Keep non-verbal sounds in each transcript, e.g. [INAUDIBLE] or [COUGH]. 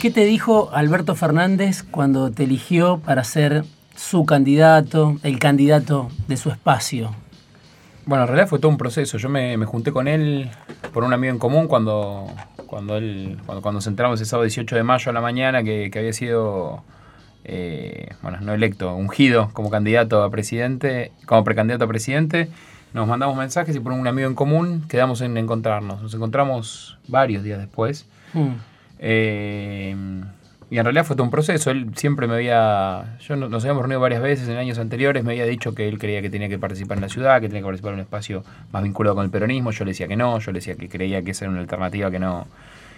¿Qué te dijo Alberto Fernández cuando te eligió para ser su candidato, el candidato de su espacio? Bueno, en realidad fue todo un proceso. Yo me, junté con él por un amigo en común cuando, cuando él, cuando, cuando nos entramos el sábado 18 de mayo a la mañana, que, había sido, eh, bueno, no electo, ungido como candidato a presidente, como precandidato a presidente. Nos mandamos mensajes y por un amigo en común quedamos en encontrarnos. Nos encontramos varios días después. Mm. Eh, y en realidad fue todo un proceso. Él siempre me había. Yo nos habíamos reunido varias veces en años anteriores. Me había dicho que él creía que tenía que participar en la ciudad, que tenía que participar en un espacio más vinculado con el peronismo. Yo le decía que no. Yo le decía que creía que esa era una alternativa que no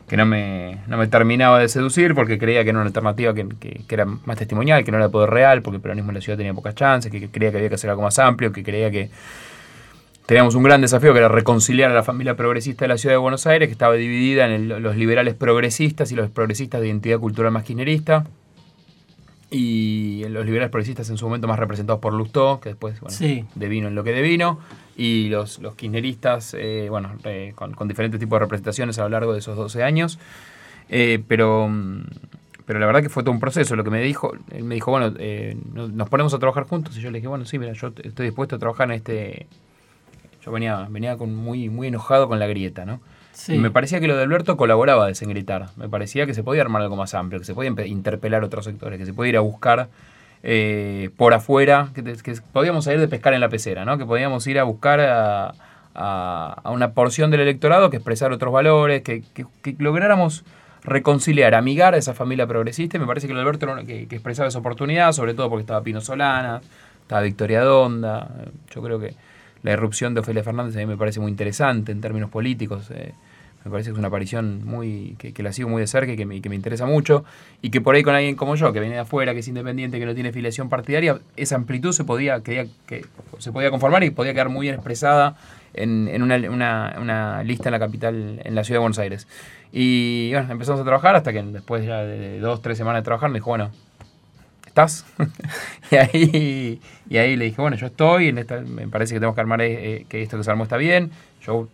que no me, no me terminaba de seducir porque creía que era una alternativa que, que, era más testimonial, que no era de poder real, porque el peronismo en la ciudad tenía pocas chances, que creía que había que hacer algo más amplio, que creía que teníamos un gran desafío que era reconciliar a la familia progresista de la ciudad de Buenos Aires, que estaba dividida en los liberales progresistas y los progresistas de identidad cultural más kirchnerista. Y los liberales progresistas en su momento más representados por Lustó, que después, bueno, devino en lo que devino. Y los, los kirchneristas, eh, bueno, con, diferentes tipos de representaciones a lo largo de esos 12 años. Eh, pero pero la verdad que fue todo un proceso. Lo que me dijo, él me dijo, bueno, eh, nos ponemos a trabajar juntos. Y yo le dije, bueno, sí, mira, yo estoy dispuesto a trabajar en este, yo venía, venía con muy, muy enojado con la grieta, ¿no? Y me parecía que lo de Alberto colaboraba a desengritar. Me parecía que se podía armar algo más amplio, que se podía interpelar otros sectores, que se podía ir a buscar eh, por afuera, que, podíamos salir de pescar en la pecera, ¿no? Que podíamos ir a buscar a, una porción del electorado que expresar otros valores, que, lográramos reconciliar, amigar a esa familia progresista. Y me parece que lo de Alberto que, que expresaba esa oportunidad, sobre todo porque estaba Pino Solana, estaba Victoria Donda. Yo creo que la irrupción de Ofelia Fernández a mí me parece muy interesante en términos políticos. Eh, me parece que es una aparición muy que, la sigo muy de cerca y que, me, que me interesa mucho. Y que por ahí con alguien como yo, que viene de afuera, que es independiente, que no tiene filiación partidaria, esa amplitud se podía, que, que se podía conformar y podía quedar muy expresada en, en una, una, una, lista en la capital, en la ciudad de Buenos Aires. Y bueno, empezamos a trabajar hasta que después ya de dos, tres semanas de trabajar me dijo, bueno, ¿estás? [LAUGHS] y, ahí, y ahí le dije, bueno, yo estoy, en esta, me parece que tenemos que armar eh, que esto que se armó está bien. Yo,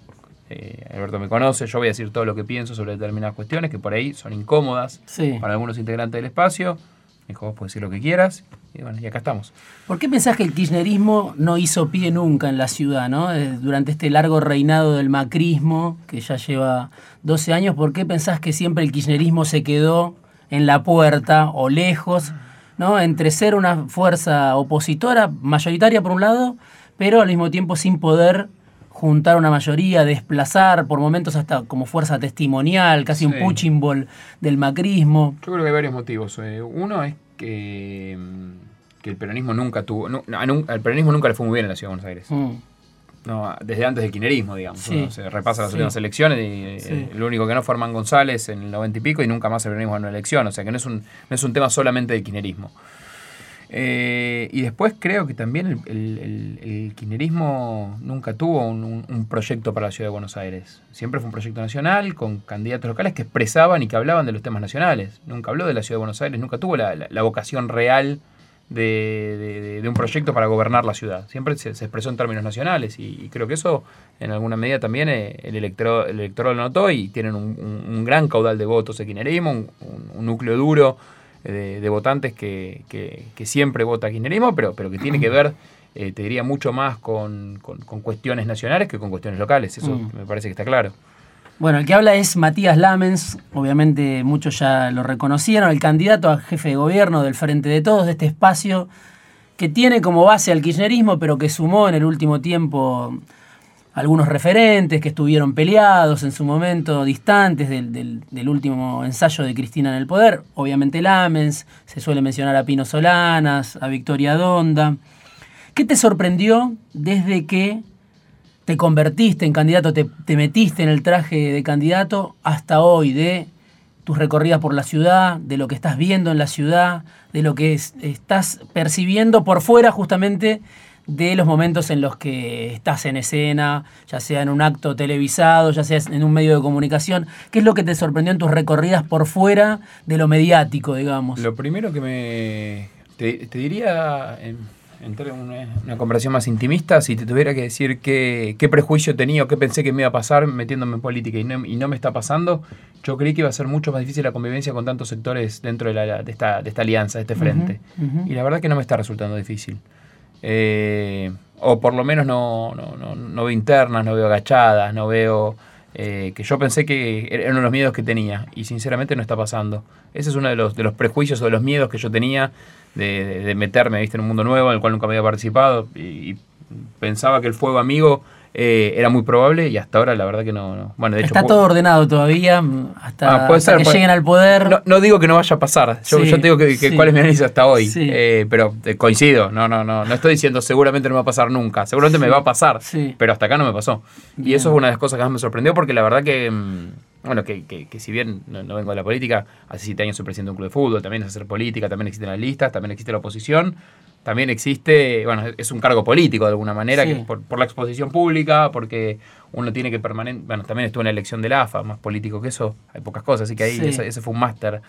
eh, Alberto me conoce, yo voy a decir todo lo que pienso sobre determinadas cuestiones que por ahí son incómodas para algunos integrantes del espacio. Me dijo, vos puedes decir lo que quieras. Y bueno, y acá estamos. ¿Por qué pensás que el kirchnerismo no hizo pie nunca en la ciudad, ¿no? Eh, durante este largo reinado del macrismo, que ya lleva 12 años, ¿por qué pensás que siempre el kirchnerismo se quedó en la puerta o lejos ¿no? entre ser una fuerza opositora, mayoritaria por un lado, pero al mismo tiempo sin poder juntar una mayoría, desplazar por momentos hasta como fuerza testimonial, casi un punching ball del macrismo. Yo creo que hay varios motivos. Eh, uno es que, mm, que el peronismo nunca tuvo, al peronismo nunca le fue muy bien en la ciudad de Buenos Aires. Mm no, desde antes del quinerismo, digamos. Se repasa las últimas elecciones y eh, el único que no fue Armán González en el noventa y pico y nunca más el peronismo en una elección. O sea que no es un, no es un tema solamente del quinerismo. Eh, y después creo que también el, el, nunca tuvo un, proyecto para la ciudad de Buenos Aires. Siempre fue un proyecto nacional con candidatos locales que expresaban y que hablaban de los temas nacionales. Nunca habló de la ciudad de Buenos Aires, nunca tuvo la, la vocación real de, un proyecto para gobernar la ciudad. Siempre se, expresó en términos nacionales y, creo que eso en alguna medida también eh, el, electorado, el electorado lo notó y tienen un, gran caudal de votos de kirchnerismo, un, núcleo duro eh, de, votantes que, siempre vota kirchnerismo, pero, pero que tiene que ver, eh, te diría, mucho más con, cuestiones nacionales que con cuestiones locales. Eso mm. me parece que está claro. Bueno, el que habla es Matías Lamens, obviamente muchos ya lo reconocieron, el candidato a jefe de gobierno del Frente de Todos, de este espacio que tiene como base al kirchnerismo, pero que sumó en el último tiempo algunos referentes que estuvieron peleados en su momento, distantes del, último ensayo de Cristina en el poder. Obviamente Lamens, se suele mencionar a Pino Solanas, a Victoria Donda. ¿Qué te sorprendió desde que te convertiste en candidato, te, metiste en el traje de candidato hasta hoy, de tus recorridas por la ciudad, de lo que estás viendo en la ciudad, de lo que estás percibiendo por fuera justamente de los momentos en los que estás en escena, ya sea en un acto televisado, ya sea en un medio de comunicación. ¿Qué es lo que te sorprendió en tus recorridas por fuera de lo mediático, digamos? Lo primero que me... Te, diría entrar en una, una conversación más intimista, si te tuviera que decir qué, qué prejuicio tenía o qué pensé que me iba a pasar metiéndome en política y no, y no me está pasando, yo creí que iba a ser mucho más difícil la convivencia con tantos sectores dentro de, la, de, esta, de esta alianza, de este frente. Y la verdad que no me está resultando difícil. Eh, o por lo menos no, no, no, no veo internas, no veo agachadas, no veo... eh, que yo pensé que era uno de los miedos que tenía y sinceramente no está pasando. Ese es uno de los, de los prejuicios o de los miedos que yo tenía de, meterme ¿viste? en un mundo nuevo en el cual nunca había participado y pensaba que el fuego amigo eh, era muy probable y hasta ahora la verdad que no. no. Bueno, de Está todo ordenado todavía mm, hasta, Ah, puede hasta ser, que puede- lleguen al poder. no, no digo que no vaya a pasar. Yo, Sí, yo te digo que, que sí. cuál es mi análisis hasta hoy. Sí. Eh, pero eh, coincido. No, no, no. No estoy diciendo seguramente no me va a pasar nunca. Seguramente me va a pasar. Sí. Pero hasta acá no me pasó. Y eso es una de las cosas que más me sorprendió porque la verdad que. mm, Bueno, que, que- que si bien no, no vengo de la política, hace siete años soy presidente de un club de fútbol, también es hacer política, también existen las listas, también existe la oposición, también existe, bueno, es un cargo político de alguna manera, Sí. que por, por la exposición pública, porque uno tiene que permanente, bueno, también estuvo en la elección del AFA, más político que eso, hay pocas cosas, así que ahí Sí. ese, ese fue un máster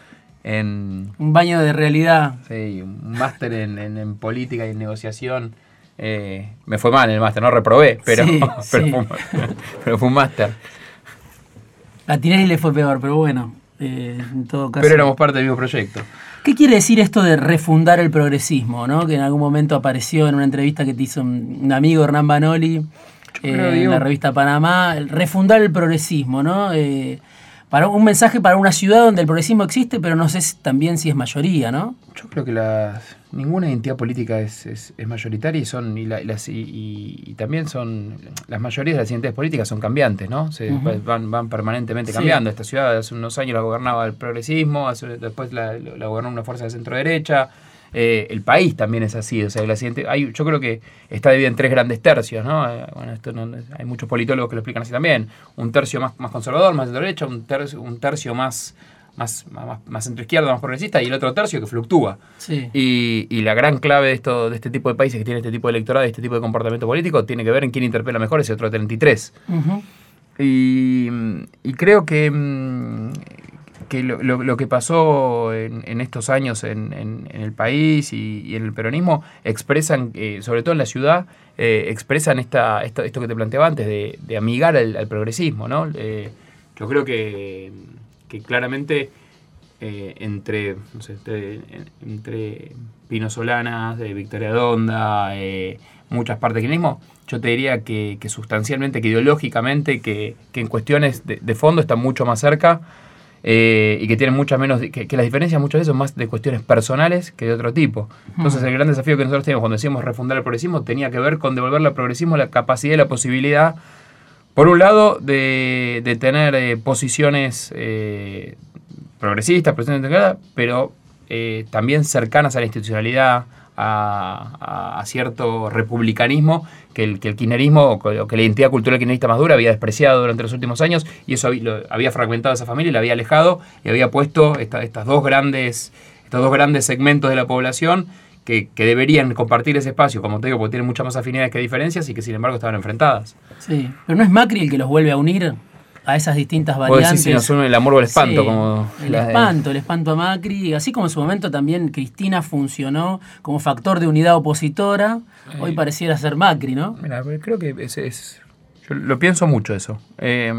en, Un baño de realidad. sí, un máster en, en- en política y en negociación. Eh, me fue mal en el máster, no reprobé, pero, Sí, [LAUGHS] pero. Fue, un, pero fue un máster. A Tinelli le fue peor, pero bueno, eh, en todo caso. Pero éramos parte del mismo proyecto. ¿Qué quiere decir esto de refundar el progresismo? ¿no? Que en algún momento apareció en una entrevista que te hizo un, amigo Hernán Banoli eh, en la revista Panamá. refundar el progresismo, ¿no? Eh, para un mensaje para una ciudad donde el progresismo existe, pero no sé si- también si es mayoría, ¿no? Yo creo que las, ninguna identidad política es, es- es mayoritaria y son y, la- y las, y, y- también son las mayorías de las identidades políticas son cambiantes, ¿no? Se, van, van permanentemente Sí. cambiando. Esta ciudad hace unos años la gobernaba el progresismo, hace- después la, la gobernó una fuerza de centro derecha. Eh, el país también es así, o sea, hay, yo creo que está dividido en tres grandes tercios, ¿no? Eh, Bueno, esto no- hay muchos politólogos que lo explican así también. Un tercio más, más conservador, más de derecha, un tercio, un tercio más, más, más, más centro izquierda, más progresista, y el otro tercio que fluctúa. Sí. Y, y la gran clave de, esto, de este tipo de países que tienen este tipo de electorado y este tipo de comportamiento político tiene que ver en quién interpela mejor ese otro 33. Ujú. Y, y creo que, mm, que lo, lo- lo que pasó en, en estos años en, en- en el país y, y en el peronismo expresan, eh, sobre todo en la ciudad, eh, expresan esta, esto, esto que te planteaba antes, de, de amigar al, al progresismo. ¿no? Eh, yo creo que, que claramente eh, entre, no sé, entre, entre Pino Solanas, de Victoria Donda, eh, muchas partes del kirchnerismo, yo te diría que, que sustancialmente, que ideológicamente, que, que en cuestiones de, de fondo están mucho más cerca eh, y que tienen muchas menos, que, que las diferencias muchas veces son más de cuestiones personales que de otro tipo. Entonces el gran desafío que nosotros tenemos cuando decimos refundar el progresismo tenía que ver con devolverle al progresismo la capacidad y la posibilidad por un lado, de, de tener eh, posiciones eh, progresistas, posiciones integradas, pero eh, también cercanas a la institucionalidad, a, cierto republicanismo que el, que kirchnerismo o que, la identidad cultural kirchnerista más dura había despreciado durante los últimos años y eso había, lo- había fragmentado a esa familia y la había alejado y había puesto esta- estas dos grandes, estos dos grandes segmentos de la población que, que deberían compartir ese espacio, como te digo, porque tienen muchas más afinidades que diferencias y que sin embargo estaban enfrentadas. Sí. Pero no es Macri el que los vuelve a unir a esas distintas variantes. decís si nos une el amor o el espanto, Sí, como el espanto, el espanto a Macri, así como en su momento también Cristina funcionó como factor de unidad opositora, hoy pareciera ser Macri, ¿no? Mira, pero creo que es. Yo lo pienso mucho eso. Eh,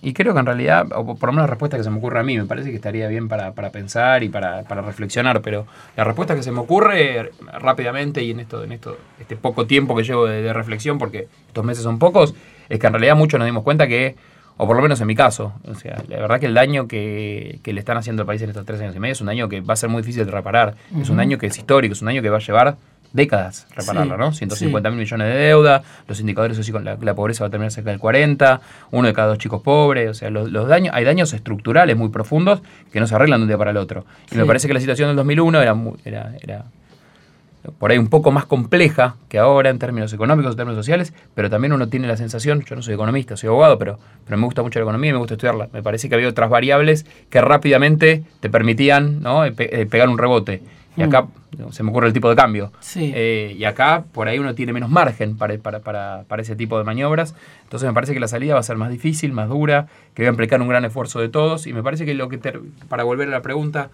y creo que en realidad, o por lo menos la respuesta que se me ocurre a mí, me parece que estaría bien para, para pensar y para, para reflexionar, pero la respuesta que se me ocurre rápidamente y en esto, en esto, este poco tiempo que llevo de, de reflexión, porque estos meses son pocos, es que en realidad muchos nos dimos cuenta que, o por lo menos en mi caso, o sea, la verdad que el daño que, que le están haciendo al país en estos tres años y medio es un daño que va a ser muy difícil de reparar. Es un daño que es histórico, es un daño que va a llevar décadas repararlo, Sí, ¿no? 150 mil millones de deuda, los indicadores sociales, la, la pobreza va a terminar cerca del 40, uno de cada dos chicos pobres, o sea, los, los daños, hay daños estructurales muy profundos que no se arreglan de un día para el otro. Y Sí. me parece que la situación del 2001 era, era, era por ahí un poco más compleja que ahora en términos económicos, en términos sociales, pero también uno tiene la sensación, yo no soy economista, soy abogado, pero, pero me gusta mucho la economía y me gusta estudiarla. Me parece que había otras variables que rápidamente te permitían ¿no? eh, pe- eh, pegar un rebote. Y acá ¿no? se me ocurre el tipo de cambio. Sí. Eh, y acá por ahí uno tiene menos margen para, para, para, para ese tipo de maniobras. Entonces me parece que la salida va a ser más difícil, más dura, que va a implicar un gran esfuerzo de todos. Y me parece que lo que para volver a la pregunta,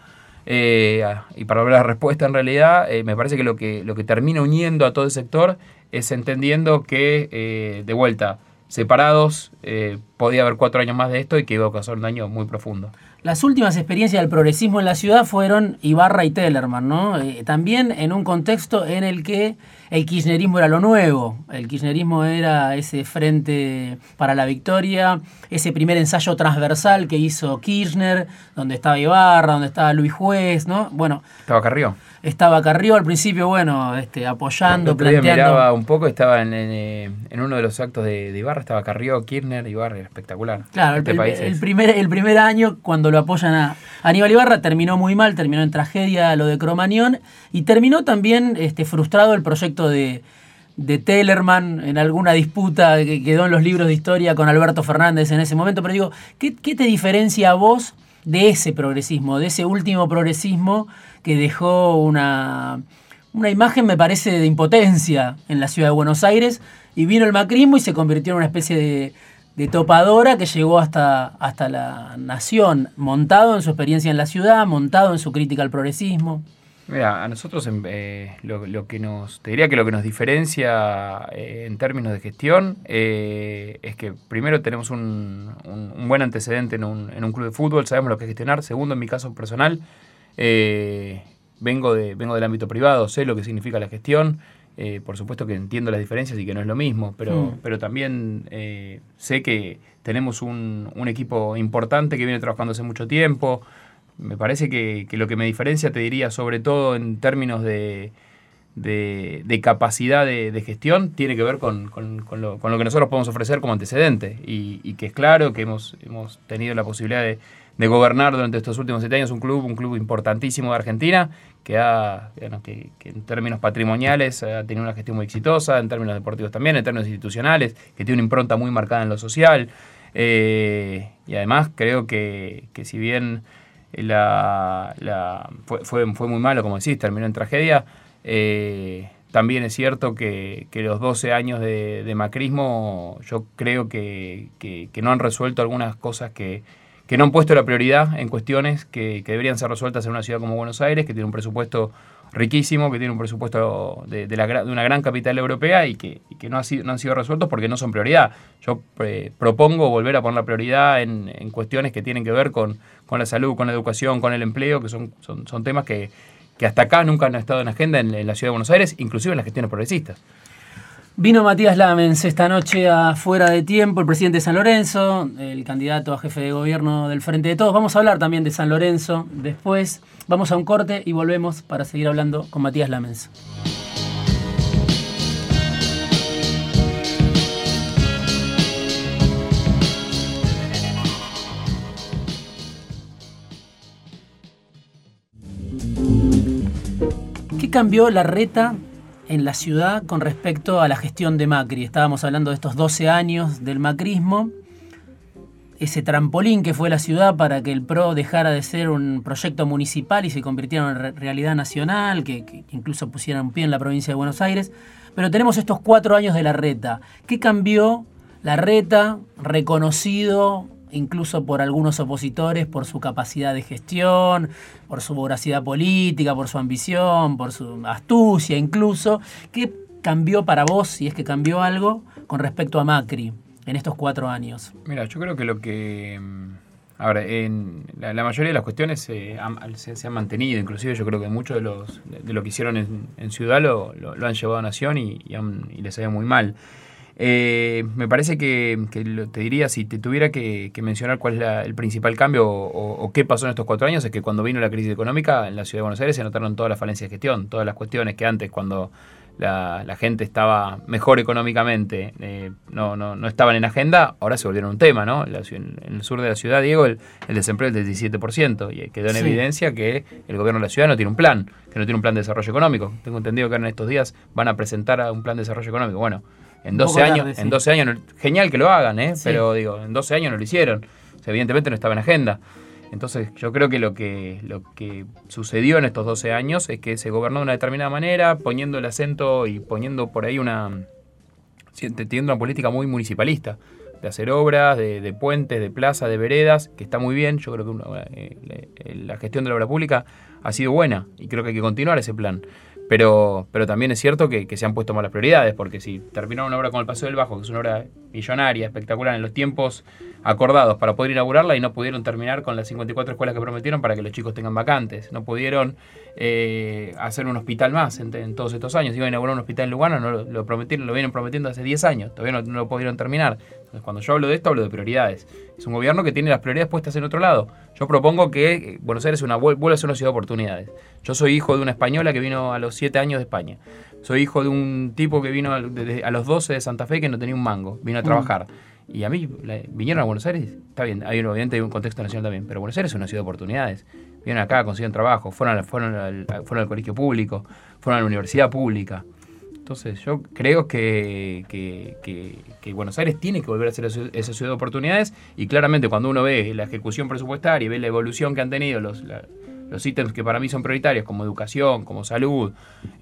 Eh, y para de la respuesta, en realidad, eh, me parece que lo, que lo que termina uniendo a todo el sector es entendiendo que, de vuelta, separados, podía haber cuatro años más de esto y que iba a causar un daño muy profundo. Las últimas experiencias del progresismo en la ciudad fueron Ibarra y Tellerman, ¿no? Eh, también en un contexto en el que el kirchnerismo era lo nuevo, el kirchnerismo era ese frente para la victoria, ese primer ensayo transversal que hizo Kirchner, donde estaba Ibarra, donde estaba Luis Juez, ¿no? Bueno. Estaba Carrió estaba Carrió al principio, bueno, este, apoyando, el planteando. miraba un poco, estaba eh, en, uno de los actos de, Ibarra, estaba Carrió, Kirchner, Ibarra, espectacular. Claro, el, este primer, el primer año, cuando lo apoyan a Aníbal Ibarra, terminó muy mal, terminó en tragedia lo de Cromañón, y terminó también este, frustrado el proyecto de, de Tellerman en alguna disputa que quedó en los libros de historia con Alberto Fernández en ese momento. Pero digo, ¿qué, qué te diferencia a vos de ese progresismo, de ese último progresismo que dejó una, una imagen, me parece, de impotencia en la ciudad de Buenos Aires. Y vino el macrismo y se convirtió en una especie de, de topadora que llegó hasta, hasta la nación, montado en su experiencia en la ciudad, montado en su crítica al progresismo. Mira, a nosotros eh, lo, que nos, te diría que lo que nos diferencia eh, en términos de gestión eh, es que primero tenemos un, un, buen antecedente en un, en un, club de fútbol, sabemos lo que es gestionar. Segundo, en mi caso personal, eh, vengo, de, vengo del ámbito privado, sé lo que significa la gestión. Eh, por supuesto que entiendo las diferencias y que no es lo mismo, pero, mm. pero también eh, sé que tenemos un, equipo importante que viene trabajando hace mucho tiempo. Me parece que, lo que me diferencia, te diría, sobre todo en términos de, de, capacidad de, gestión, tiene que ver con, lo, que nosotros podemos ofrecer como antecedente. Y, y que es claro que hemos, hemos tenido la posibilidad de, de gobernar durante estos últimos siete años un club, un club importantísimo de Argentina, que, ha, que, en términos patrimoniales ha tenido una gestión muy exitosa, en términos deportivos también, en términos institucionales, que tiene una impronta muy marcada en lo social. Eh, y además creo que, si bien la, fue, fue, muy malo, como decís, terminó en tragedia, eh, también es cierto que, los 12 años de, macrismo yo creo que, no han resuelto algunas cosas que, que no han puesto la prioridad en cuestiones que, deberían ser resueltas en una ciudad como Buenos Aires, que tiene un presupuesto riquísimo, que tiene un presupuesto de, una gran capital europea y que, no, ha sido, no, han sido resueltos porque no son prioridad. Yo eh, propongo volver a poner la prioridad en, cuestiones que tienen que ver con, la salud, con la educación, con el empleo, que son, son, temas que, hasta acá nunca han estado en agenda en, en la ciudad de Buenos Aires, inclusive en las gestiones progresistas. Vino Matías Lamens esta noche a Fuera de Tiempo, el presidente de San Lorenzo, el candidato a jefe de gobierno del Frente de Todos. Vamos a hablar también de San Lorenzo después. Vamos a un corte y volvemos para seguir hablando con Matías Lamens. ¿Qué cambió la reta en la ciudad con respecto a la gestión de Macri. Estábamos hablando de estos 12 años del macrismo, ese trampolín que fue la ciudad para que el PRO dejara de ser un proyecto municipal y se convirtiera en realidad nacional, que, incluso pusiera un pie en la provincia de Buenos Aires. Pero tenemos estos cuatro años de la reta. ¿Qué cambió la reta, reconocido incluso por algunos opositores, por su capacidad de gestión, por su voracidad política, por su ambición, por su astucia incluso. ¿Qué cambió para vos, si es que cambió algo, con respecto a Macri en estos cuatro años? Mira, yo creo que lo que... Mm, ahora, en la, mayoría de las cuestiones se, han mantenido, inclusive yo creo que muchos de, los, de, lo que hicieron en, Ciudad lo, han llevado a Nación y, y, les ha ido muy mal. Eh, me parece que, te diría, si te tuviera que, mencionar cuál es el principal cambio o, qué pasó en estos cuatro años, es que cuando vino la crisis económica en la ciudad de Buenos Aires se notaron todas las falencias de gestión, todas las cuestiones que antes cuando la, gente estaba mejor económicamente, eh, no, no, no, estaban en agenda, ahora se volvieron un tema, ¿no? en, el sur de la ciudad, Diego, el, desempleo es del 17% y quedó en evidencia que el gobierno de la ciudad no tiene un plan, que no tiene un plan de desarrollo económico. Tengo entendido que en estos días van a presentar un plan de desarrollo económico. Bueno, en 12 años, en 12 años, genial que lo hagan, ¿eh? pero digo, en 12 años no lo hicieron. evidentemente no estaba en agenda. Entonces yo creo que lo, que lo que sucedió en estos 12 años es que se gobernó de una determinada manera, poniendo el acento y poniendo por ahí una... teniendo una política muy municipalista. de hacer obras, de, puentes, de plazas, de veredas, que está muy bien. Yo creo que eh, la gestión de la obra pública ha sido buena y creo que hay que continuar ese plan. Pero, pero también es cierto que, se han puesto malas prioridades, porque si terminaron una obra como el Paseo del Bajo, que es una obra millonaria, espectacular, en los tiempos acordados para poder inaugurarla y no pudieron terminar con las 54 escuelas que prometieron para que los chicos tengan vacantes, no pudieron eh, hacer un hospital más en, todos estos años, iban a inaugurar un hospital en Lugano, no lo, prometieron, lo vienen prometiendo hace 10 años, todavía no, lo pudieron terminar. Entonces cuando yo hablo de esto, hablo de prioridades. Es un gobierno que tiene las prioridades puestas en otro lado. Yo propongo que eh, Buenos Aires una, vuelva a ser una ciudad de oportunidades. Yo soy hijo de una española que vino a los 7 años de España. Soy hijo de un tipo que vino a, los 12 de Santa Fe que no tenía un mango, vino a mm. trabajar. Y a mí, vinieron a Buenos Aires, está bien, hay obviamente hay un contexto nacional también, pero Buenos Aires es una ciudad de oportunidades. Vienen acá, consiguen trabajo, fueron, fueron, al, fueron al colegio público, fueron a la universidad pública. Entonces yo creo que, que, Buenos Aires tiene que volver a ser esa ciudad de oportunidades y claramente cuando uno ve la ejecución presupuestaria y ve la evolución que han tenido los, los ítems que para mí son prioritarios, como educación, como salud,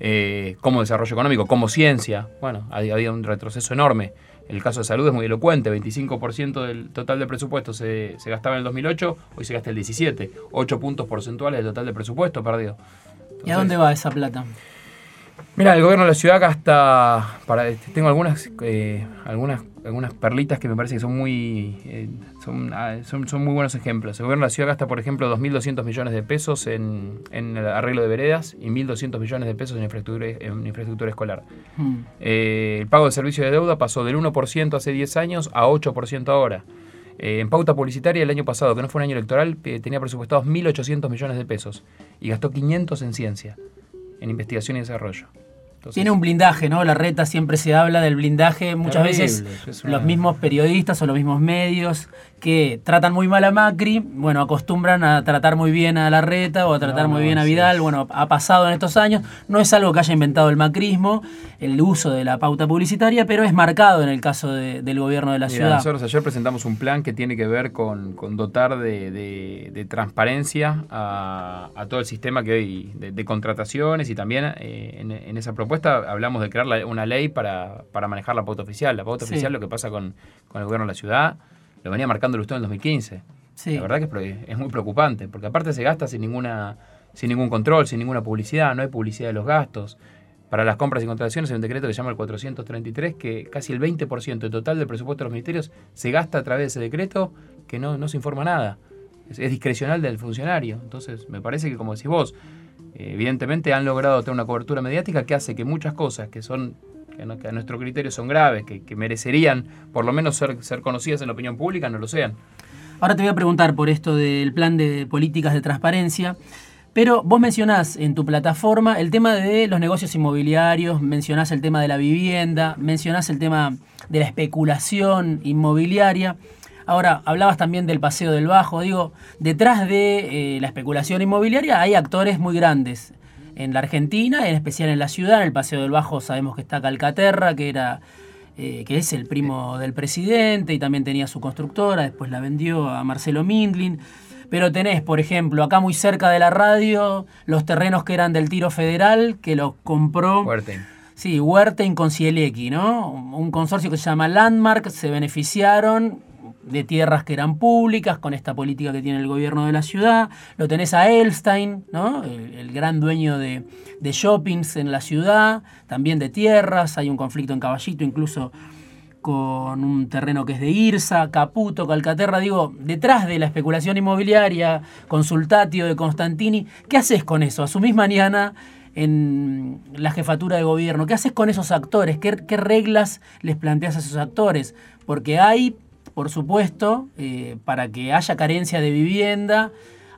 eh, como desarrollo económico, como ciencia, bueno, había un retroceso enorme. El caso de salud es muy elocuente, 25% del total de presupuesto se, gastaba en el 2008, hoy se gasta el 17, 8 puntos porcentuales del total de presupuesto perdido. ¿Y a dónde va esa plata? Mira, el gobierno de la ciudad gasta, para, este, tengo algunas, eh, algunas, algunas perlitas que me parece que son muy, eh, ah, son, son, muy buenos ejemplos. El gobierno de la ciudad gasta, por ejemplo, 2.200 millones de pesos en, en, el arreglo de veredas y 1.200 millones de pesos en infraestructura, en infraestructura escolar. Hmm. Eh, el pago de servicio de deuda pasó del 1% hace 10 años a 8% ahora. en pauta publicitaria el año pasado, que no fue un año electoral, tenía presupuestados 1.800 millones de pesos y gastó 500 en ciencia, en investigación y desarrollo. Tiene un blindaje, ¿no? La reta siempre se habla del blindaje, muchas veces los mismos periodistas o los mismos medios que tratan muy mal a Macri, bueno, acostumbran a tratar muy bien a la reta o a tratar muy bien a Vidal, bueno, ha pasado en estos años, no es algo que haya inventado el macrismo, el uso de la pauta publicitaria, pero es marcado en el caso del gobierno de la ciudad. Nosotros ayer presentamos un plan que tiene que ver con, dotar de, transparencia a, todo el sistema que hoy de, contrataciones y también eh, en, esa propuesta hablamos de crear una ley para, manejar la pauta oficial. La pauta oficial, lo que pasa con, con el gobierno de la ciudad, lo venía marcando el usted en el 2015. La verdad que es, muy preocupante, porque aparte se gasta sin, ninguna, sin ningún control, sin ninguna publicidad, no hay publicidad de los gastos. Para las compras y contrataciones hay un decreto que se llama el 433, que casi el 20% del total del presupuesto de los ministerios se gasta a través de ese decreto que no, no se informa nada. Es, discrecional del funcionario. Entonces, me parece que, como decís vos, evidentemente han logrado tener una cobertura mediática que hace que muchas cosas que son que, a nuestro criterio son graves, que, merecerían por lo menos ser, ser conocidas en la opinión pública, no lo sean. Ahora te voy a preguntar por esto del plan de políticas de transparencia. Pero vos mencionás en tu plataforma el tema de los negocios inmobiliarios, mencionás el tema de la vivienda, mencionás el tema de la especulación inmobiliaria. Ahora, hablabas también del paseo del bajo. Digo, detrás de eh, la especulación inmobiliaria hay actores muy grandes en la Argentina, en especial en la ciudad. En el Paseo del Bajo sabemos que está Calcaterra, que era eh, que es el primo del presidente y también tenía su constructora, después la vendió a Marcelo Mindlin. Pero tenés, por ejemplo, acá muy cerca de la radio, los terrenos que eran del tiro federal, que los compró. Huerten. Sí, Huerten con Cielequi, ¿no? Un consorcio que se llama Landmark, se beneficiaron de tierras que eran públicas, con esta política que tiene el gobierno de la ciudad. Lo tenés a Elstein, ¿no? el, gran dueño de, shoppings en la ciudad, también de tierras. Hay un conflicto en Caballito, incluso con un terreno que es de Irsa, Caputo, Calcaterra. Digo, detrás de la especulación inmobiliaria, consultatio de Constantini, ¿qué haces con eso? Asumís mañana en la jefatura de gobierno. ¿Qué haces con esos actores? ¿Qué, ¿Qué, reglas les planteas a esos actores? Porque hay por supuesto, eh, para que haya carencia de vivienda.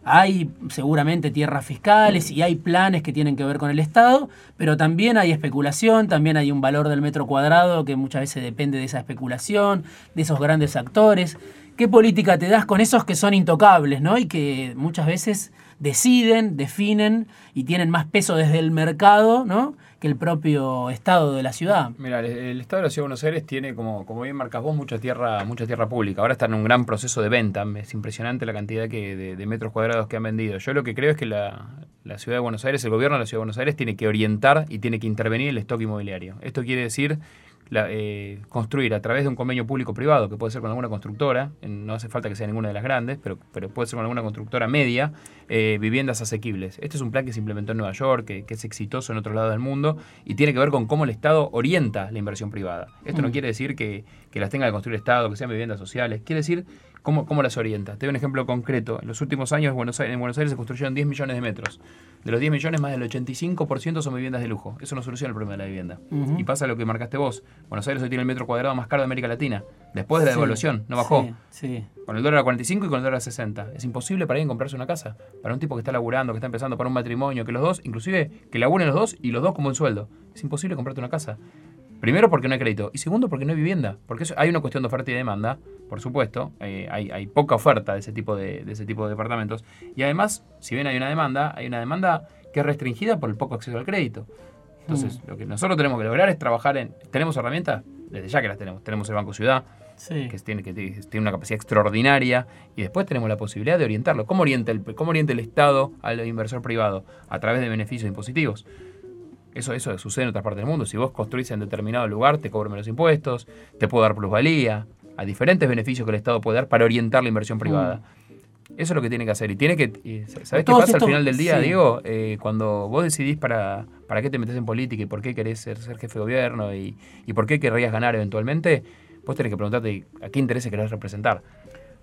Hay seguramente tierras fiscales y hay planes que tienen que ver con el Estado, pero también hay especulación, también hay un valor del metro cuadrado que muchas veces depende de esa especulación, de esos grandes actores. ¿Qué política te das con esos que son intocables ¿no? y que muchas veces deciden, definen y tienen más peso desde el mercado ¿no? Que el propio estado de la ciudad. Mira, el, estado de la ciudad de Buenos Aires tiene, como, como bien marcas vos, mucha tierra, mucha tierra pública. Ahora está en un gran proceso de venta. Es impresionante la cantidad que, de, metros cuadrados que han vendido. Yo lo que creo es que la, la ciudad de Buenos Aires, el gobierno de la ciudad de Buenos Aires, tiene que orientar y tiene que intervenir el stock inmobiliario. Esto quiere decir eh, construir a través de un convenio público-privado, que puede ser con alguna constructora, no hace falta que sea ninguna de las grandes, pero, pero puede ser con alguna constructora media, eh, viviendas asequibles. Este es un plan que se implementó en Nueva York, que, es exitoso en otros lados del mundo, y tiene que ver con cómo el Estado orienta la inversión privada. Esto no mm. quiere decir que, que las tenga que construir el Estado, que sean viviendas sociales, quiere decir ¿Cómo, ¿Cómo, las orienta? Te doy un ejemplo concreto. En los últimos años en Buenos Aires, en Buenos Aires se construyeron 10 millones de metros. De los 10 millones, más del 85% son viviendas de lujo. Eso no soluciona el problema de la vivienda. Y pasa lo que marcaste vos. Buenos Aires hoy tiene el metro cuadrado más caro de América Latina. Después de la devaluación, no bajó. Sí, Con el dólar a 45 y con el dólar a 60. Es imposible para alguien comprarse una casa. Para un tipo que está laburando, que está empezando para un matrimonio, que los dos, inclusive que laburen los dos y los dos como un sueldo. Es imposible comprarte una casa. Primero porque no hay crédito y segundo porque no hay vivienda. Porque hay una cuestión de oferta y demanda, por supuesto. Eh, hay, poca oferta de ese, tipo de, ese tipo de departamentos. Y además, si bien hay una demanda, hay una demanda que es restringida por el poco acceso al crédito. Entonces, mm. lo que nosotros tenemos que lograr es trabajar en... ¿Tenemos herramientas? Desde ya que las tenemos. Tenemos el Banco Ciudad, que, tiene, que tiene una capacidad extraordinaria, y después tenemos la posibilidad de orientarlo. ¿Cómo orienta el, cómo orienta el Estado al inversor privado? A través de beneficios impositivos. Eso, eso sucede en otras partes del mundo. Si vos construís en determinado lugar, te cobro menos impuestos, te puedo dar plusvalía, a diferentes beneficios que el Estado puede dar para orientar la inversión privada. Mm. Eso es lo que tiene que hacer. Y tiene que. ¿Sabés qué pasa al final del día, Diego? Eh, cuando vos decidís para, para qué te metes en política y por qué querés ser, jefe de gobierno y, y por qué querrías ganar eventualmente, vos tenés que preguntarte a qué intereses querés representar.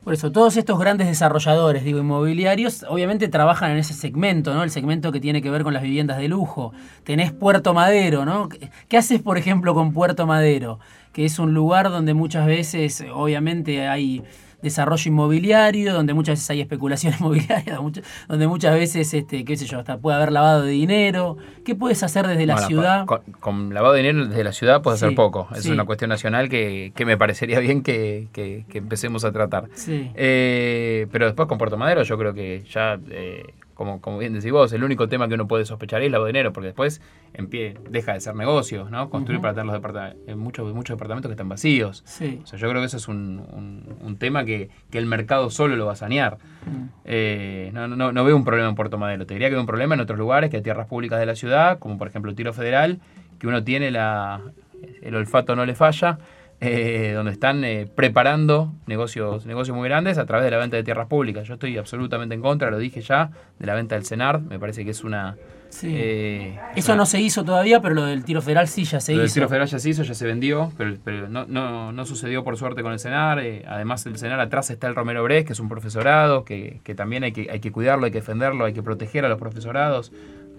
Por eso, todos estos grandes desarrolladores, digo, inmobiliarios, obviamente trabajan en ese segmento, ¿no? El segmento que tiene que ver con las viviendas de lujo. Tenés Puerto Madero, ¿no? ¿Qué haces, por ejemplo, con Puerto Madero? Que es un lugar donde muchas veces, obviamente, hay desarrollo inmobiliario, donde muchas veces hay especulación [LAUGHS] inmobiliaria, donde muchas veces, este, qué sé yo, hasta puede haber lavado de dinero. ¿Qué puedes hacer desde la ciudad? Con, lavado de dinero desde la ciudad puedes hacer poco. Es una cuestión nacional que, me parecería bien que, empecemos a tratar. Eh, pero después con Puerto Madero yo creo que ya eh, como, como bien decís vos, el único tema que uno puede sospechar es el lavado de dinero, porque después en pie deja de ser negocio, ¿no? Construir para tener los departamentos, en muchos, muchos departamentos que están vacíos. Sí. O sea, yo creo que eso es un, un, tema que, que, el mercado solo lo va a sanear. Eh, no, no, no, veo un problema en Puerto Madero. Te diría que veo un problema en otros lugares, que hay tierras públicas de la ciudad, como por ejemplo Tiro Federal, que uno tiene la... el olfato no le falla eh, donde están eh, preparando negocios, negocios muy grandes a través de la venta de tierras públicas. Yo estoy absolutamente en contra, lo dije ya, de la venta del CENAR. Me parece que es una... Eh, Eso no se hizo todavía, pero lo del tiro federal sí ya se hizo. Lo del tiro federal ya se hizo, ya se vendió, pero, no, no, no, sucedió por suerte con el CENAR. además del CENAR atrás está el Romero Bres, que es un profesorado, que, que también hay que, hay que cuidarlo, hay que defenderlo, hay que proteger a los profesorados.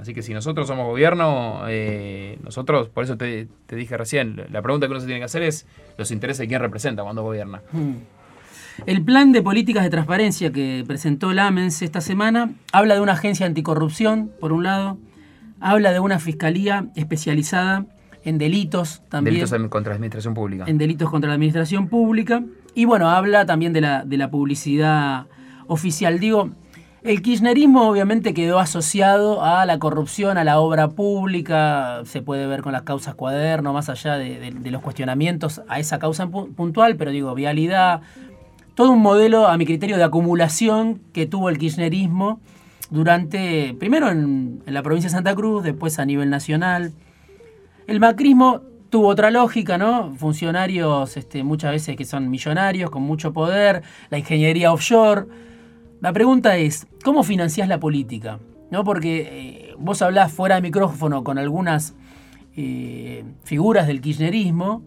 Así que si nosotros somos gobierno, eh, nosotros, por eso te, dije recién, la pregunta que uno se tiene que hacer es los intereses de quién representa cuando gobierna. Hmm. El plan de políticas de transparencia que presentó el AMENS esta semana habla de una agencia anticorrupción, por un lado, habla de una fiscalía especializada en delitos también. Delitos contra la administración pública. En delitos contra la administración pública. Y bueno, habla también de la, de la publicidad oficial. Digo, el kirchnerismo obviamente quedó asociado a la corrupción, a la obra pública, se puede ver con las causas cuaderno, más allá de, los cuestionamientos a esa causa puntual, pero digo, vialidad, todo un modelo, a mi criterio, de acumulación que tuvo el kirchnerismo durante, primero en, la provincia de Santa Cruz, después a nivel nacional. El macrismo tuvo otra lógica, ¿no? Funcionarios este, muchas veces que son millonarios, con mucho poder, la ingeniería offshore la pregunta es, ¿cómo financiás la política? ¿No? Porque eh, vos hablás fuera de micrófono con algunas eh, figuras del kirchnerismo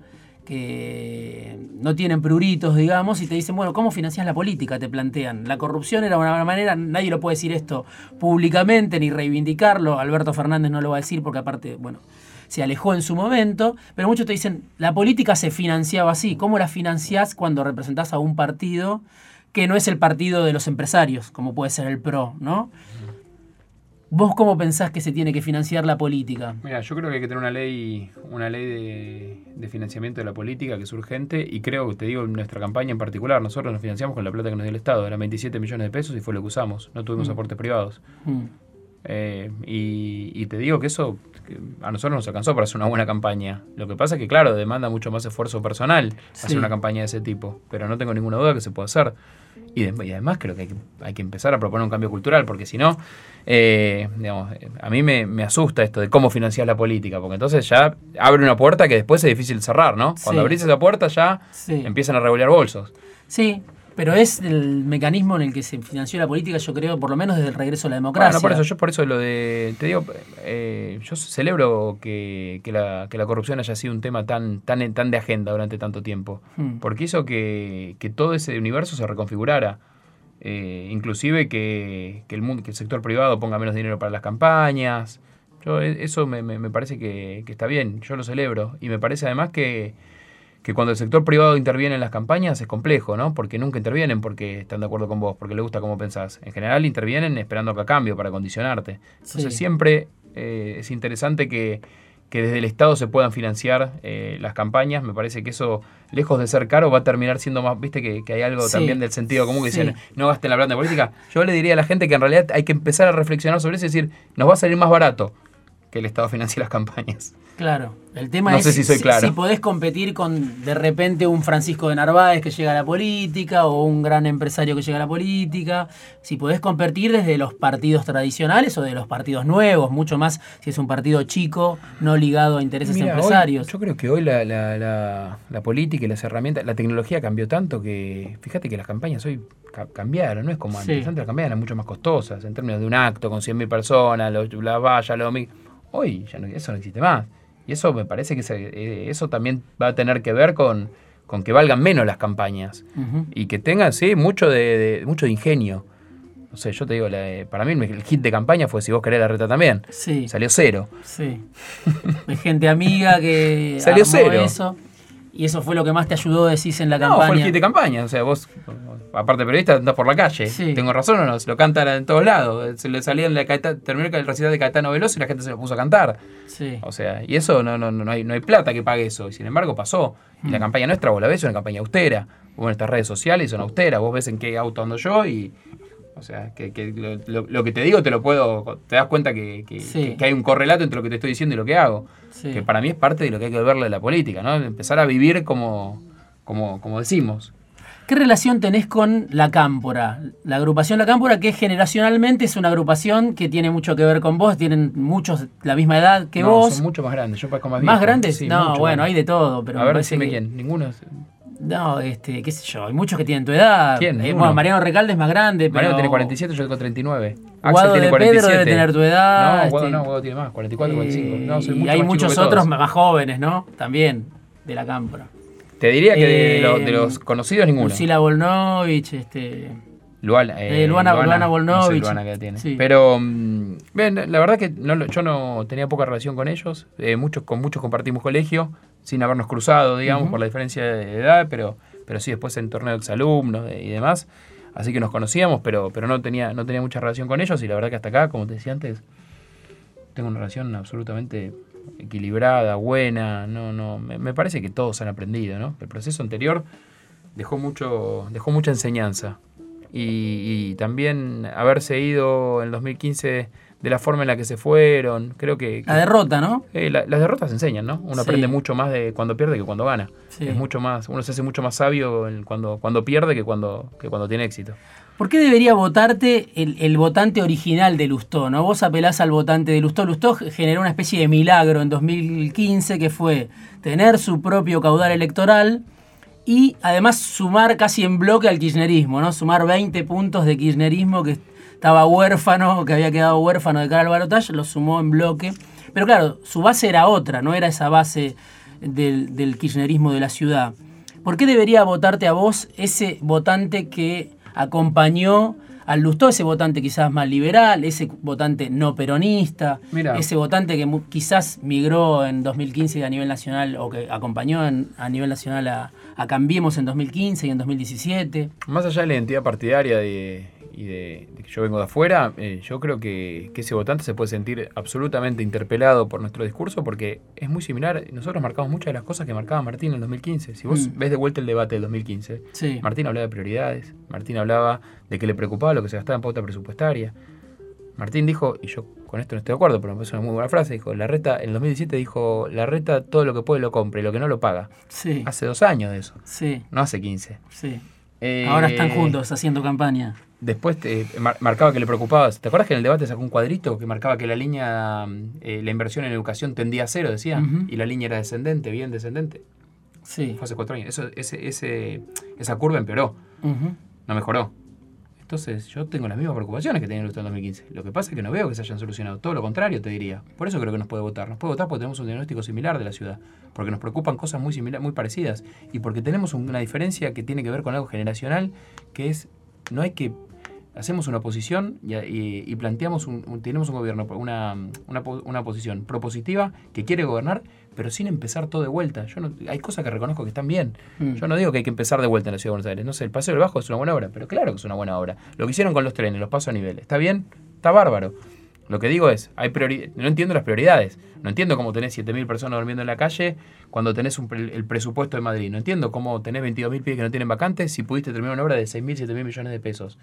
que no tienen pruritos, digamos, y te dicen, bueno, ¿cómo financiás la política? Te plantean. La corrupción era una manera, nadie lo puede decir esto públicamente ni reivindicarlo, Alberto Fernández no lo va a decir porque aparte, bueno, se alejó en su momento, pero muchos te dicen, la política se financiaba así, ¿cómo la financiás cuando representás a un partido que no es el partido de los empresarios, como puede ser el PRO, ¿no? ¿Vos cómo pensás que se tiene que financiar la política? Mira, yo creo que hay que tener una ley, una ley de, financiamiento de la política que es urgente y creo que te digo en nuestra campaña en particular, nosotros nos financiamos con la plata que nos dio el Estado, eran 27 millones de pesos y fue lo que usamos, no tuvimos mm. aportes privados. Mm. Eh, y, te digo que eso a nosotros nos alcanzó para hacer una buena campaña. Lo que pasa es que, claro, demanda mucho más esfuerzo personal hacer una campaña de ese tipo, pero no tengo ninguna duda que se puede hacer. Y, además creo que hay, que hay, que empezar a proponer un cambio cultural, porque si no, eh, digamos, a mí me, asusta esto de cómo financiar la política, porque entonces ya abre una puerta que después es difícil cerrar, ¿no? Cuando abrís esa puerta ya empiezan a regular bolsos. Sí, pero es el mecanismo en el que se financió la política, yo creo, por lo menos desde el regreso a la democracia. Bueno, por eso, yo por eso lo de. Te digo, eh, yo celebro que, la, corrupción haya sido un tema tan, tan, tan de agenda durante tanto tiempo. Hmm. Porque hizo que, todo ese universo se reconfigurara. Eh, inclusive que, el mundo, que el sector privado ponga menos dinero para las campañas. Yo, e, eso me, me parece que, está bien, yo lo celebro. Y me parece además que que cuando el sector privado interviene en las campañas es complejo, ¿no? Porque nunca intervienen porque están de acuerdo con vos, porque les gusta cómo pensás. En general intervienen esperando que a cambio, para condicionarte. Entonces siempre eh, es interesante que, desde el Estado se puedan financiar eh, las campañas. Me parece que eso, lejos de ser caro, va a terminar siendo más, viste que, hay algo también del sentido común que dicen, no gasten la plata en política. Yo le diría a la gente que en realidad hay que empezar a reflexionar sobre eso y decir, nos va a salir más barato que el Estado financie las campañas. Claro, el tema es si, podés competir con de repente un Francisco de Narváez que llega a la política o un gran empresario que llega a la política, si podés competir desde los partidos tradicionales o de los partidos nuevos, mucho más si es un partido chico, no ligado a intereses empresarios. yo creo que hoy la, la, la, política y las herramientas, la tecnología cambió tanto que fíjate que las campañas hoy cambiaron, no es como antes, antes las campañas eran mucho más costosas en términos de un acto con 100.000 personas, la valla, lo Hoy ya no, eso no existe más. Y eso me parece que eh, eso también va a tener que ver con, con que valgan menos las campañas y que tengan, sí, mucho de, mucho de ingenio. No sé, yo te digo, para mí el hit de campaña fue si vos querés la reta también. Sí. Salió cero. Sí. Hay gente amiga que [LAUGHS] salió cero. eso. Y eso fue lo que más te ayudó, decís, en la campaña. No, fue el hit de campaña. O sea, vos, aparte de periodista, andás por la calle. ¿Tengo razón o no? Se lo cantan en todos lados. Se le salía en la terminó el recital de Caetano Veloso y la gente se lo puso a cantar. Sí. O sea, y eso no, no, no, hay, no hay plata que pague eso. Y sin embargo pasó. Y la mm. campaña nuestra, vos la ves, es una campaña austera. Vos en estas redes sociales son austeras. Vos ves en qué auto ando yo y o sea, que, lo, que te digo te lo puedo. Te das cuenta que, hay un correlato entre lo que te estoy diciendo y lo que hago. Que para mí es parte de lo que hay que verle de la política, ¿no? Empezar a vivir como, como, como decimos. ¿Qué relación tenés con la Cámpora? La agrupación La Cámpora, que generacionalmente es una agrupación que tiene mucho que ver con vos, tienen muchos la misma edad que vos. Son mucho más grandes, yo parezco más ¿Más grandes? no, bueno, hay de todo. Pero a ver, decime quién. Ninguno. No, este, qué sé yo, hay muchos que tienen tu edad. ¿Quién? Eh, bueno, Mariano Recalde es más grande, Mariano tiene 47, yo tengo 39. Axel tiene 47. debe tener tu edad. No, Guado este, no, Guado tiene más, 44, 45. No, soy mucho y hay muchos otros más jóvenes, ¿no? También, de la cámpora. Te diría que de, los, de, los, conocidos ninguno. Lucila Volnovich, este... Luana, eh, Luana, Luana, Volnovich. Luana que tiene. Pero, mm, bien, la verdad que no, yo no tenía poca relación con ellos. Eh, muchos, con muchos compartimos colegio sin habernos cruzado, digamos, por la diferencia de edad, pero, pero sí después en torneo de exalumnos y demás. Así que nos conocíamos, pero, pero no, tenía, no tenía mucha relación con ellos y la verdad que hasta acá, como te decía antes, tengo una relación absolutamente equilibrada, buena. No, no, me, parece que todos han aprendido, ¿no? El proceso anterior dejó, mucho, dejó mucha enseñanza. Y, y también haberse ido en 2015 de la forma en la que se fueron. Creo que. la derrota, ¿no? Eh, las derrotas enseñan, ¿no? Uno aprende mucho más de cuando pierde que cuando gana. Es mucho más, uno se hace mucho más sabio cuando, cuando pierde que cuando, que cuando tiene éxito. ¿Por qué debería votarte el, votante original de Lustó? ¿no? Vos apelás al votante de Lustó. Lustó generó una especie de milagro en 2015 que fue tener su propio caudal electoral y además sumar casi en bloque al kirchnerismo, ¿no? Sumar 20 puntos de kirchnerismo que estaba huérfano, que había quedado huérfano de cara al barotage, lo sumó en bloque. Pero claro, su base era otra, no era esa base del, kirchnerismo de la ciudad. ¿Por qué debería votarte a vos ese votante que acompañó al Lustó, ese votante quizás más liberal, ese votante no peronista, ese votante que quizás migró en 2015 a nivel nacional o que acompañó a nivel nacional a, a Cambiemos en 2015 y en 2017? Más allá de la identidad partidaria de, y de, que yo vengo de afuera, eh, yo creo que, ese votante se puede sentir absolutamente interpelado por nuestro discurso porque es muy similar. Nosotros marcamos muchas de las cosas que marcaba Martín en el 2015. Si vos mm. ves de vuelta el debate del 2015, Martín hablaba de prioridades, Martín hablaba de que le preocupaba lo que se gastaba en pauta presupuestaria. Martín dijo, y yo con esto no estoy de acuerdo, pero me parece una muy buena frase, dijo, la reta, en el 2017 dijo, la reta todo lo que puede lo compra y lo que no lo paga. Sí. Hace dos años de eso. Sí. No hace 15. Sí. Ahora están juntos haciendo campaña. Después te, marcaba que le preocupaba. ¿Te acuerdas que en el debate sacó un cuadrito que marcaba que la línea, la inversión en educación tendía a cero, decía? Y la línea era descendente, bien descendente. Sí. Fue hace cuatro años. Eso, ese, ese, esa curva empeoró. No mejoró. Entonces, yo tengo las mismas preocupaciones que tenía el en 2015. Lo que pasa es que no veo que se hayan solucionado. Todo lo contrario, te diría. Por eso creo que nos puede votar. Nos puede votar porque tenemos un diagnóstico similar de la ciudad. Porque nos preocupan cosas muy, similar, muy parecidas. Y porque tenemos una diferencia que tiene que ver con algo generacional, que es, no hay que hacemos una posición y, planteamos un, tenemos un gobierno, una, una, una, posición propositiva que quiere gobernar, pero sin empezar todo de vuelta. Yo no, hay cosas que reconozco que están bien. Mm. Yo no digo que hay que empezar de vuelta en la Ciudad de Buenos Aires. No sé, el Paseo del Bajo es una buena obra, pero claro que es una buena obra. Lo que hicieron con los trenes, los pasos a nivel, ¿está bien? Está bárbaro. Lo que digo es, hay no entiendo las prioridades. No entiendo cómo tenés 7.000 personas durmiendo en la calle cuando tenés el presupuesto de Madrid. No entiendo cómo tenés 22.000 pies que no tienen vacantes si pudiste terminar una obra de 6.000, 7.000 millones de pesos.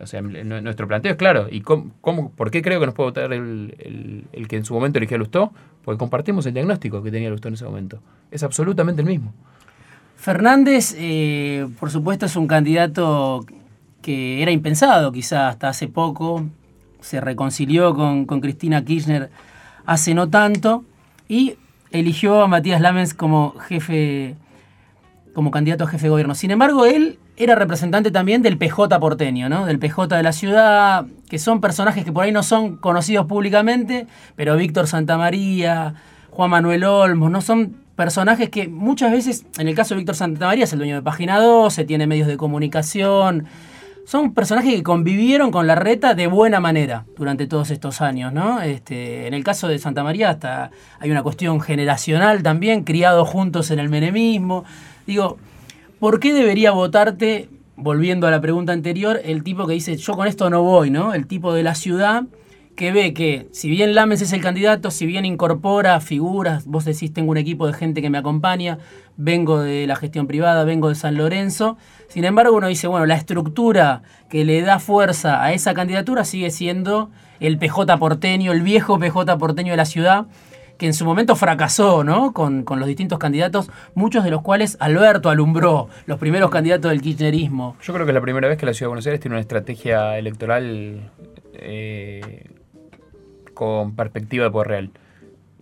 O sea, nuestro planteo es claro. ¿Y cómo, por qué creo que nos puede votar el, que en su momento eligió a Lustó? Porque compartimos el diagnóstico que tenía Lustó en ese momento. Es absolutamente el mismo. Fernández, eh, por supuesto, es un candidato que era impensado, quizá hasta hace poco. Se reconcilió con, con Cristina Kirchner hace no tanto y eligió a Matías Lamens como jefe, como candidato a jefe de gobierno. Sin embargo, él era representante también del PJ porteño, ¿no? Del PJ de la ciudad, que son personajes que por ahí no son conocidos públicamente, pero Víctor Santamaría, Juan Manuel Olmos, ¿no? Son personajes que muchas veces, en el caso de Víctor Santamaría, es el dueño de Página 12, tiene medios de comunicación. Son personajes que convivieron con la reta de buena manera durante todos estos años, ¿no? Este, en el caso de Santa María hasta hay una cuestión generacional también, criados juntos en el menemismo. Digo, ¿Por qué debería votarte, volviendo a la pregunta anterior, el tipo que dice yo con esto no voy, ¿no? El tipo de la ciudad que ve que si bien Lames es el candidato, si bien incorpora figuras, vos decís tengo un equipo de gente que me acompaña, vengo de la gestión privada, vengo de San Lorenzo, sin embargo uno dice, bueno, la estructura que le da fuerza a esa candidatura sigue siendo el PJ porteño, el viejo PJ porteño de la ciudad, que en su momento fracasó, ¿no? Con, los distintos candidatos, muchos de los cuales Alberto alumbró, los primeros candidatos del kirchnerismo. Yo creo que es la primera vez que la Ciudad de Buenos Aires tiene una estrategia electoral eh, con perspectiva de poder real.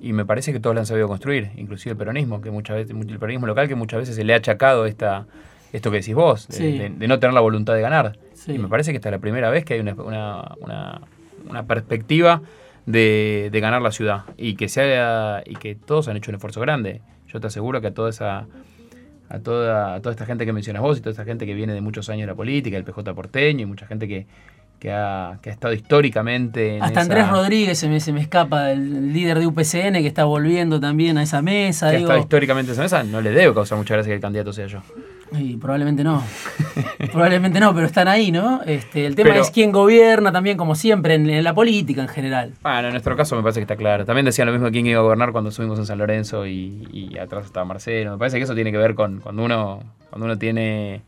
Y me parece que todos la han sabido construir, inclusive el peronismo, que muchas veces, el peronismo local, que muchas veces se le ha achacado esta, esto que decís vos, de, no tener la voluntad de ganar. Y me parece que esta es la primera vez que hay una, una, una perspectiva de, ganar la ciudad y que sea y que todos han hecho un esfuerzo grande. Yo te aseguro que a toda esa a toda, toda esta gente que mencionas vos y toda esta gente que viene de muchos años de la política, el PJ porteño y mucha gente que, que ha, que ha estado históricamente Hasta Andrés Rodríguez se me, se me escapa, el líder de UPCN que está volviendo también a esa mesa. Que ha estado históricamente en esa mesa, no le debo causar mucha gracia que el candidato sea yo. Y probablemente no. [LAUGHS] probablemente no, pero están ahí, ¿no? Este, el tema es quién gobierna también, como siempre, en, la política en general. Bueno, en nuestro caso me parece que está claro. También decían lo mismo quién iba a gobernar cuando subimos en San Lorenzo y, atrás estaba Marcelo. Me parece que eso tiene que ver con cuando uno, cuando uno tiene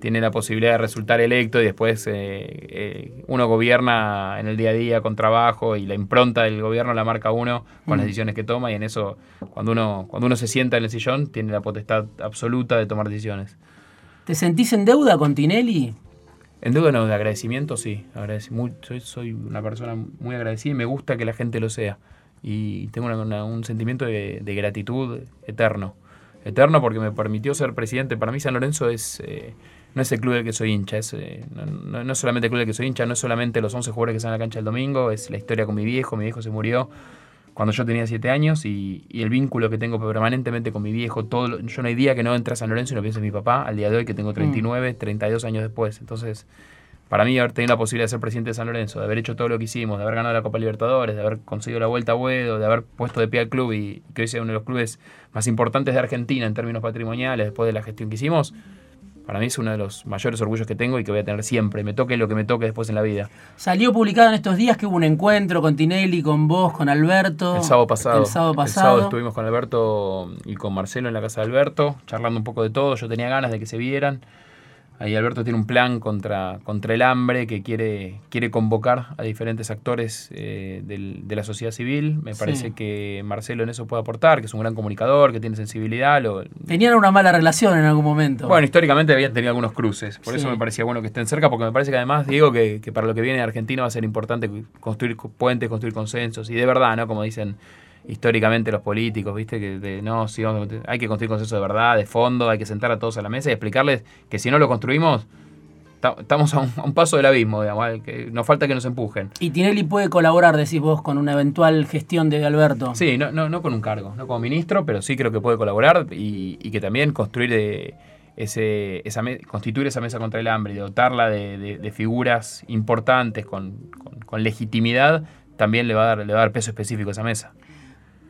tiene la posibilidad de resultar electo y después eh, eh, uno gobierna en el día a día con trabajo y la impronta del gobierno la marca uno con las decisiones que toma y en eso cuando uno cuando uno se sienta en el sillón tiene la potestad absoluta de tomar decisiones. ¿Te sentís en deuda con Tinelli? En deuda no, de agradecimiento sí. soy, soy, una persona muy agradecida y me gusta que la gente lo sea. Y tengo un sentimiento de, gratitud eterno. Eterno porque me permitió ser presidente. Para mí San Lorenzo es... Eh, no es el club del que soy hincha, es, eh, no, no, es solamente el club del que soy hincha, no es solamente los 11 jugadores que están en la cancha el domingo, es la historia con mi viejo, mi viejo se murió cuando yo tenía 7 años y, el vínculo que tengo permanentemente con mi viejo, todo yo no hay día que no entre a San Lorenzo y no piense en mi papá, al día de hoy que tengo 39, 32 mm. años después, entonces para mí haber tenido la posibilidad de ser presidente de San Lorenzo, de haber hecho todo lo que hicimos, de haber ganado la Copa Libertadores, de haber conseguido la vuelta a Buedo, de haber puesto de pie al club y que hoy sea uno de los clubes más importantes de Argentina en términos patrimoniales después de la gestión que hicimos, para mí es uno de los mayores orgullos que tengo y que voy a tener siempre. Me toque lo que me toque después en la vida. Salió publicado en estos días que hubo un encuentro con Tinelli, con vos, con Alberto. El sábado pasado. El sábado pasado. El sábado estuvimos con Alberto y con Marcelo en la casa de Alberto, charlando un poco de todo. Yo tenía ganas de que se vieran. Ahí Alberto tiene un plan contra, contra el hambre que quiere, quiere convocar a diferentes actores eh, del- de la sociedad civil. Me Sí. parece que Marcelo en eso puede aportar, que es un gran comunicador, que tiene sensibilidad. lo- Tenían una mala relación en algún momento. bueno, históricamente habían tenido algunos cruces, por Sí. eso me parecía bueno que estén cerca, porque me parece que además, Diego, que, que para lo que viene de Argentina va a ser importante construir puentes, construir consensos, y de verdad, ¿no? Como dicen históricamente los políticos, ¿viste? Que de, no, sí, vamos hay que construir consensos de verdad, de fondo, hay que sentar a todos a la mesa y explicarles que si no lo construimos, ta- estamos a un, a un paso del abismo, digamos, que nos falta que nos empujen. Y Tinelli puede colaborar, decís vos, con una eventual gestión de Alberto. Sí, no, no, no con un cargo, no como ministro, pero sí creo que puede colaborar y, y que también construir eh, ese, esa constituir esa mesa contra el hambre y dotarla de, de- de figuras importantes con, con- con legitimidad también le va, a dar, le va a dar peso específico a esa mesa.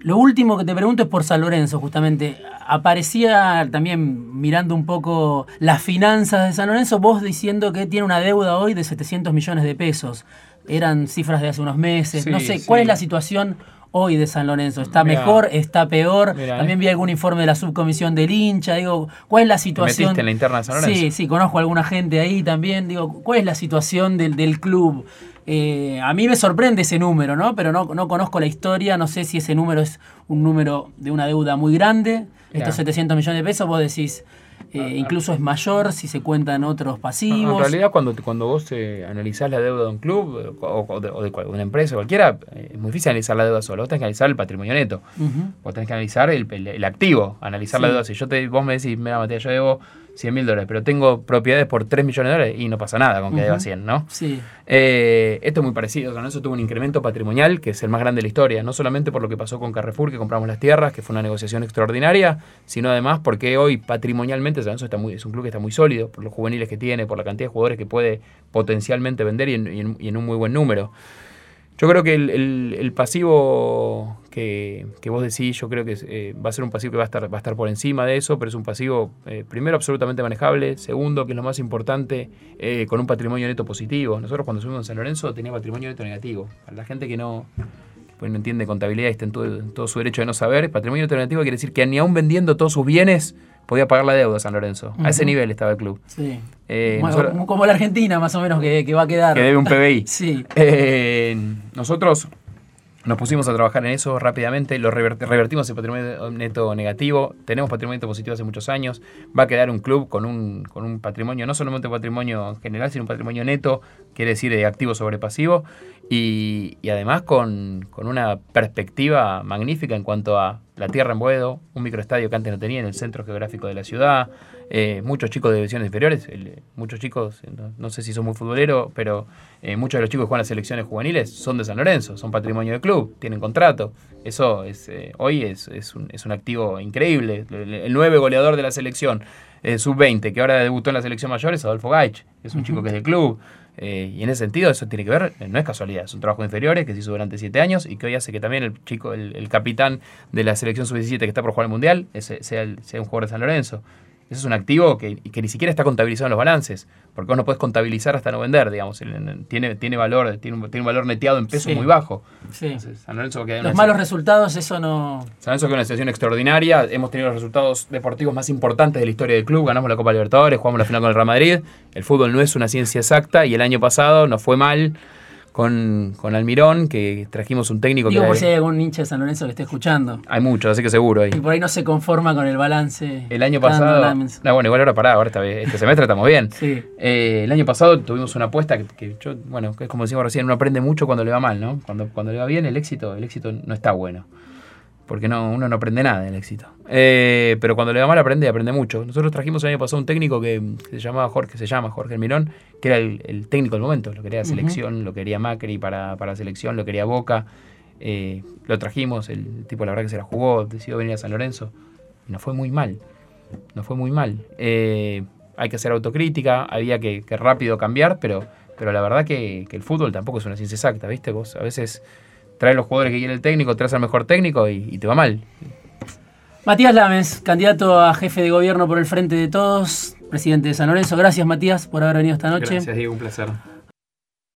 Lo último que te pregunto es por San Lorenzo, justamente. Aparecía también mirando un poco las finanzas de San Lorenzo, vos diciendo que tiene una deuda hoy de 700 millones de pesos. Eran cifras de hace unos meses. Sí, no sé, sí. ¿cuál es la situación hoy de San Lorenzo? ¿Está Mirá. mejor? ¿Está peor? Mirá, También eh. vi algún informe de la subcomisión del hincha. Digo, ¿cuál es la situación? metiste en la interna de San Lorenzo? Sí, sí, conozco a alguna gente ahí también. Digo, ¿cuál es la situación del, del club? Eh, a mí me sorprende ese número, ¿no? Pero no, no conozco la historia, no sé si ese número es un número de una deuda muy grande, estos Claro. 700 millones de pesos, vos decís, eh, incluso es mayor si se cuentan otros En pasivos. realidad, cuando, cuando vos eh, analizás la deuda de un club o, o de, o de una empresa cualquiera, eh, es muy difícil analizar la deuda solo. Vos tenés que analizar el patrimonio neto. Ujú. Vos tenés que analizar el, el- el activo, analizar la deuda. Si yo te, vos me decís, mira, Matías, yo debo 100 mil dólares, pero tengo propiedades por 3 millones de dólares y no pasa nada con que Ujú. deba 100, ¿no? Sí, Eh, esto es muy parecido, San Lorenzo tuvo un incremento patrimonial que es el más grande de la historia, no solamente por lo que pasó con Carrefour, que compramos las tierras, que fue una negociación extraordinaria, sino además porque hoy patrimonialmente San Lorenzo está muy, es un club que está muy sólido, por los juveniles que tiene, por la cantidad de jugadores que puede potencialmente vender y en, y en- y en un muy buen número. Yo creo que el, el- el pasivo que, que vos decís, yo creo que eh, va a ser un pasivo que va a estar, va a estar por encima de eso, pero es un pasivo, eh, primero, absolutamente manejable, segundo, que es lo más importante, eh, con un patrimonio neto positivo. Nosotros cuando subimos en San Lorenzo tenía patrimonio neto negativo. Para la gente que no, pues no entiende contabilidad y está en todo, en todo su derecho de no saber, patrimonio neto negativo quiere decir que ni aún vendiendo todos sus bienes podía pagar la deuda San Lorenzo. A ese nivel estaba el club. sí. Bueno, nosotros- como- la Argentina, más o menos, que, que va a quedar. que debe un PBI. Sí. Nosotros nos pusimos a trabajar en eso rápidamente, lo rever- revertimos el patrimonio neto negativo, tenemos patrimonio neto positivo hace muchos años, va a quedar un club con un, con un patrimonio, no solamente un patrimonio general, sino un patrimonio neto, quiere decir de activo sobre pasivo, y, y además con, con una perspectiva magnífica en cuanto a la tierra en Boedo, un microestadio que antes no tenía en el centro geográfico de la ciudad, eh, muchos chicos de divisiones inferiores, el- muchos chicos, eh, no, no sé si son muy futboleros, pero eh, muchos de los chicos que juegan las selecciones juveniles son de San Lorenzo, son patrimonio del club, tienen contrato. Eso es eh, hoy es, es un, es un activo increíble. El, el nueve goleador de la selección eh, sub-20, que ahora debutó en la selección mayor, es Adolfo Gaich, es un chico que es del club. Eh, y en ese sentido, eso tiene que ver, eh, no es casualidad, es un trabajo de inferiores que se hizo durante siete años y que hoy hace que también el chico, el, el capitán de la selección sub-17 que está por jugar el mundial, ese- sea, el- sea un jugador de San Lorenzo. Eso es un activo que, que ni siquiera está contabilizado en los balances, porque vos no podés contabilizar hasta no vender, digamos. Tiene, tiene valor, tiene un, tiene un valor neteado en peso Sí. muy bajo. sí. Entonces, San Lorenzo Los malos resultados, eso no. San Lorenzo queda en una situación extraordinaria. Hemos tenido los resultados deportivos más importantes de la historia del club. Ganamos la Copa Libertadores, jugamos la final con el Real Madrid. El fútbol no es una ciencia exacta y el año pasado nos fue mal con, con Almirón, que trajimos un técnico Digo que... por si hay algún hincha de San Lorenzo que esté escuchando. Hay muchos, así que seguro ahí. Y por ahí no se conforma con el balance. El año pasado... No, bueno, igual ahora pará, ahora esta vez- este semestre estamos bien. [LAUGHS] Sí. Eh, el año pasado tuvimos una apuesta que, que yo, bueno, que es como decíamos recién, uno aprende mucho cuando le va mal, ¿no? Cuando, cuando le va bien, el éxito, el éxito no está bueno. Porque no, uno no aprende nada del éxito. Eh, pero cuando le va mal aprende, aprende mucho. Nosotros trajimos el año pasado un técnico que, se llamaba Jorge, se llama Jorge Mirón, que era el, el técnico del momento. Lo quería la Ujú. selección, lo quería Macri para, para selección, lo quería Boca. Eh, lo trajimos, el tipo la verdad que se la jugó, decidió venir a San Lorenzo. Y nos fue muy mal. Nos fue muy mal. Eh, hay que hacer autocrítica, había que, que rápido cambiar, pero, pero la verdad que, que el fútbol tampoco es una ciencia exacta, ¿viste? Vos a veces traes los jugadores que quiere el técnico, traes al mejor técnico y, y te va mal. Matías Lames, candidato a jefe de gobierno por el Frente de Todos, presidente de San Lorenzo. Gracias, Matías, por haber venido esta noche. Diego, un placer.